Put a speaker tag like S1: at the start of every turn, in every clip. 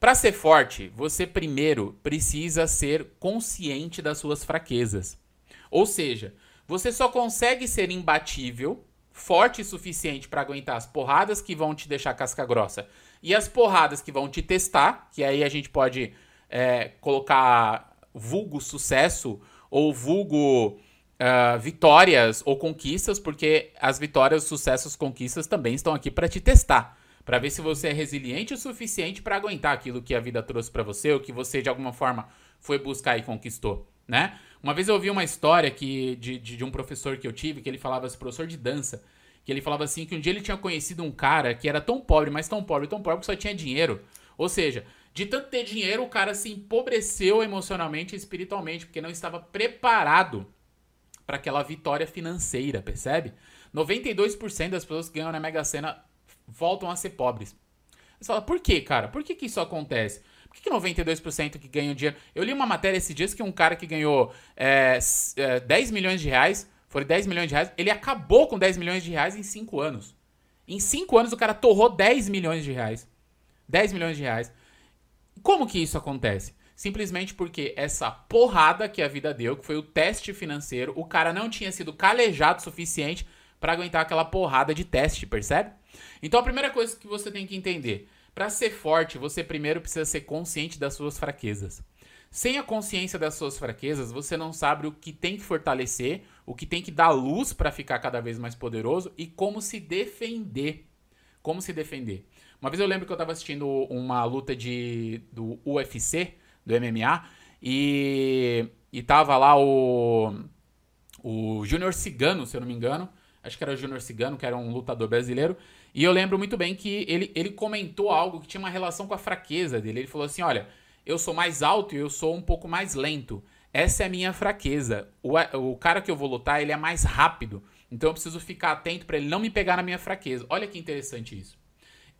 S1: Para ser forte, você primeiro precisa ser consciente das suas fraquezas. Ou seja, você só consegue ser imbatível, forte o suficiente para aguentar as porradas que vão te deixar casca grossa e as porradas que vão te testar, que aí a gente pode é, colocar vulgo sucesso ou vulgo uh, vitórias ou conquistas, porque as vitórias, sucessos, conquistas também estão aqui para te testar, para ver se você é resiliente o suficiente para aguentar aquilo que a vida trouxe para você ou que você de alguma forma foi buscar e conquistou, né? Uma vez eu ouvi uma história que, de, de, de um professor que eu tive, que ele falava, esse professor de dança, que ele falava assim que um dia ele tinha conhecido um cara que era tão pobre, mas tão pobre, tão pobre que só tinha dinheiro. Ou seja, de tanto ter dinheiro, o cara se empobreceu emocionalmente e espiritualmente, porque não estava preparado para aquela vitória financeira, percebe? 92% das pessoas que ganham na Mega Sena voltam a ser pobres. Você fala, por que, cara? Por que, que isso acontece? Por que, que 92% que ganham dinheiro? Eu li uma matéria esses dias que um cara que ganhou é, é, 10 milhões de reais, foi 10 milhões de reais, ele acabou com 10 milhões de reais em 5 anos. Em 5 anos o cara torrou 10 milhões de reais. 10 milhões de reais. Como que isso acontece? Simplesmente porque essa porrada que a vida deu, que foi o teste financeiro, o cara não tinha sido calejado o suficiente para aguentar aquela porrada de teste, percebe? Então a primeira coisa que você tem que entender, para ser forte, você primeiro precisa ser consciente das suas fraquezas. Sem a consciência das suas fraquezas, você não sabe o que tem que fortalecer, o que tem que dar luz para ficar cada vez mais poderoso e como se defender. Como se defender. Uma vez eu lembro que eu estava assistindo uma luta de do UFC, do MMA, e, e tava lá o, o Júnior Cigano, se eu não me engano. Acho que era o Júnior Cigano, que era um lutador brasileiro. E eu lembro muito bem que ele, ele comentou algo que tinha uma relação com a fraqueza dele. Ele falou assim: olha, eu sou mais alto e eu sou um pouco mais lento. Essa é a minha fraqueza. O, o cara que eu vou lutar, ele é mais rápido. Então eu preciso ficar atento para ele não me pegar na minha fraqueza. Olha que interessante isso.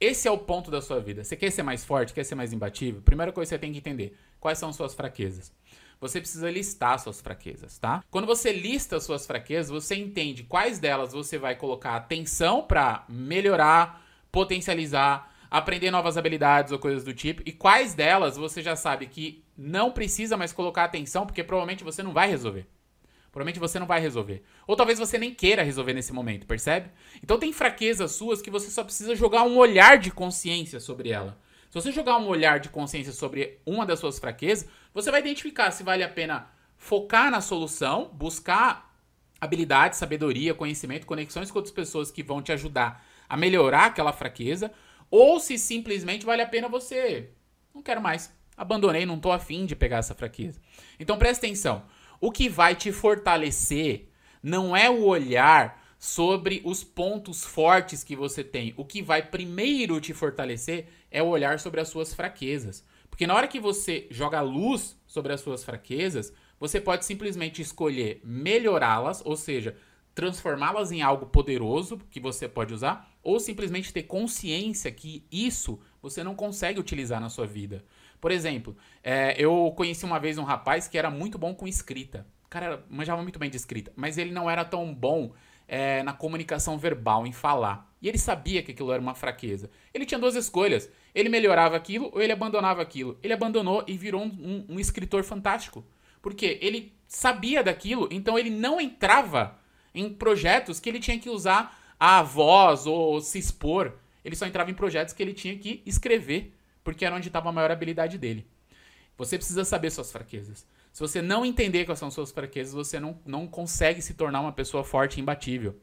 S1: Esse é o ponto da sua vida. Você quer ser mais forte, quer ser mais imbatível? Primeira coisa que você tem que entender: quais são suas fraquezas. Você precisa listar suas fraquezas, tá? Quando você lista suas fraquezas, você entende quais delas você vai colocar atenção para melhorar, potencializar, aprender novas habilidades ou coisas do tipo, e quais delas você já sabe que não precisa mais colocar atenção porque provavelmente você não vai resolver. Provavelmente você não vai resolver. Ou talvez você nem queira resolver nesse momento, percebe? Então tem fraquezas suas que você só precisa jogar um olhar de consciência sobre ela. Se você jogar um olhar de consciência sobre uma das suas fraquezas, você vai identificar se vale a pena focar na solução, buscar habilidade, sabedoria, conhecimento, conexões com outras pessoas que vão te ajudar a melhorar aquela fraqueza, ou se simplesmente vale a pena você não quero mais, abandonei, não tô afim de pegar essa fraqueza. Então presta atenção. O que vai te fortalecer não é o olhar sobre os pontos fortes que você tem. O que vai primeiro te fortalecer é o olhar sobre as suas fraquezas. Porque na hora que você joga luz sobre as suas fraquezas, você pode simplesmente escolher melhorá-las, ou seja, transformá-las em algo poderoso que você pode usar, ou simplesmente ter consciência que isso você não consegue utilizar na sua vida. Por exemplo, é, eu conheci uma vez um rapaz que era muito bom com escrita. O cara manjava muito bem de escrita, mas ele não era tão bom é, na comunicação verbal, em falar. E ele sabia que aquilo era uma fraqueza. Ele tinha duas escolhas. Ele melhorava aquilo ou ele abandonava aquilo. Ele abandonou e virou um, um, um escritor fantástico. Porque ele sabia daquilo, então ele não entrava em projetos que ele tinha que usar a voz ou se expor. Ele só entrava em projetos que ele tinha que escrever porque era onde estava a maior habilidade dele. Você precisa saber suas fraquezas. Se você não entender quais são suas fraquezas, você não, não consegue se tornar uma pessoa forte e imbatível.